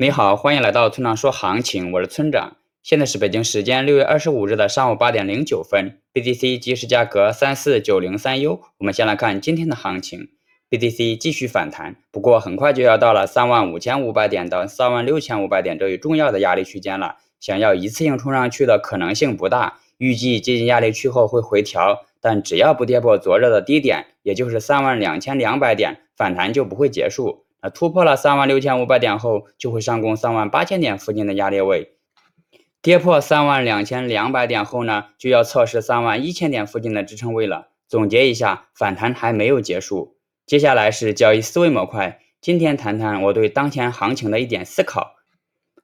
你好，欢迎来到村长说行情，我是村长。现在是北京时间六月二十五日的上午八点零九分，BTC 即时价格三四九零三 U。我们先来看今天的行情，BTC 继续反弹，不过很快就要到了三万五千五百点到三万六千五百点这一重要的压力区间了，想要一次性冲上去的可能性不大。预计接近压力区后会回调，但只要不跌破昨日的低点，也就是三万两千两百点，反弹就不会结束。那突破了三万六千五百点后，就会上攻三万八千点附近的压力位；跌破三万两千两百点后呢，就要测试三万一千点附近的支撑位了。总结一下，反弹还没有结束。接下来是交易思维模块，今天谈谈我对当前行情的一点思考。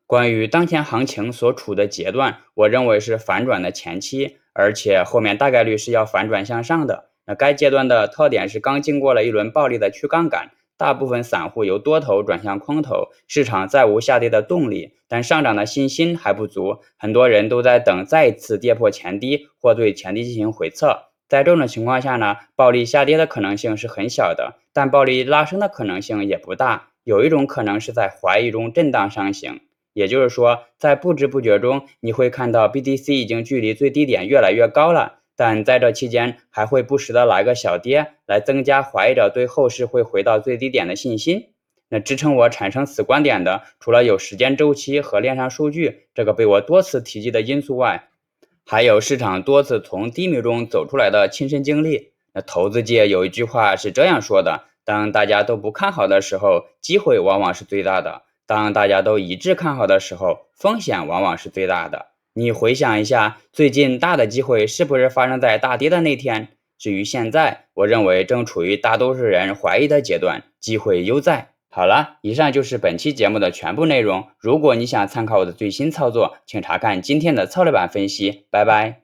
关于当前行情所处的阶段，我认为是反转的前期，而且后面大概率是要反转向上的。那该阶段的特点是刚经过了一轮暴力的去杠杆。大部分散户由多头转向空头，市场再无下跌的动力，但上涨的信心还不足。很多人都在等再次跌破前低或对前低进行回测。在这种情况下呢，暴力下跌的可能性是很小的，但暴力拉升的可能性也不大。有一种可能是在怀疑中震荡上行，也就是说，在不知不觉中，你会看到 BTC 已经距离最低点越来越高了。但在这期间，还会不时的来个小跌，来增加怀疑者对后市会回到最低点的信心。那支撑我产生此观点的，除了有时间周期和链上数据这个被我多次提及的因素外，还有市场多次从低迷中走出来的亲身经历。那投资界有一句话是这样说的：当大家都不看好的时候，机会往往是最大的；当大家都一致看好的时候，风险往往是最大的。你回想一下，最近大的机会是不是发生在大跌的那天？至于现在，我认为正处于大多数人怀疑的阶段，机会犹在。好了，以上就是本期节目的全部内容。如果你想参考我的最新操作，请查看今天的策略版分析。拜拜。